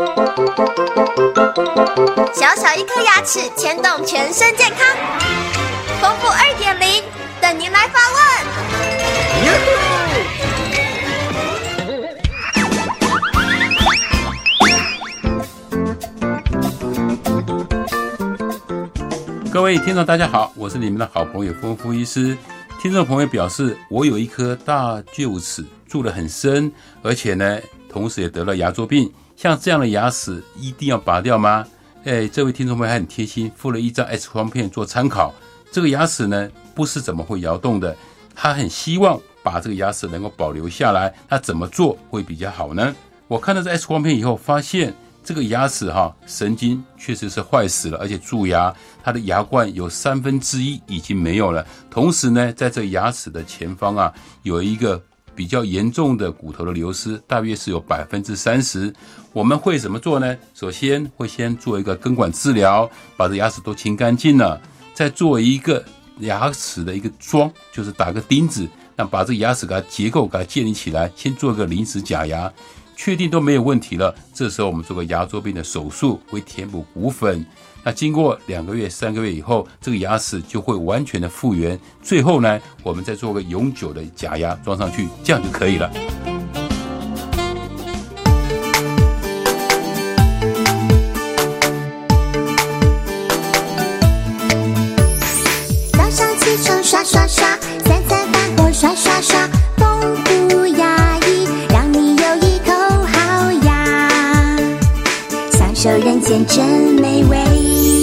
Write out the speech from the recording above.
小小一颗牙齿牵动全身健康，丰富二点零等您来发问。各位听众，大家好，我是你们的好朋友丰富医师。听众朋友表示，我有一颗大臼齿，蛀得很深，而且呢，同时也得了牙周病。像这样的牙齿一定要拔掉吗？哎，这位听众朋友还很贴心，附了一张 X 光片做参考。这个牙齿呢，不是怎么会摇动的，他很希望把这个牙齿能够保留下来。那怎么做会比较好呢？我看到这 X 光片以后，发现这个牙齿哈神经确实是坏死了，而且蛀牙。它的牙冠有三分之一已经没有了，同时呢，在这牙齿的前方啊，有一个比较严重的骨头的流失，大约是有百分之三十。我们会怎么做呢？首先会先做一个根管治疗，把这牙齿都清干净了，再做一个牙齿的一个桩，就是打个钉子，让把这个牙齿给它结构给它建立起来，先做个临时假牙，确定都没有问题了，这时候我们做个牙周病的手术，会填补骨粉。那经过两个月、三个月以后，这个牙齿就会完全的复原。最后呢，我们再做个永久的假牙装上去，这样就可以了。早上起床刷刷刷，三餐饭后刷刷刷，丰富受人间真美味。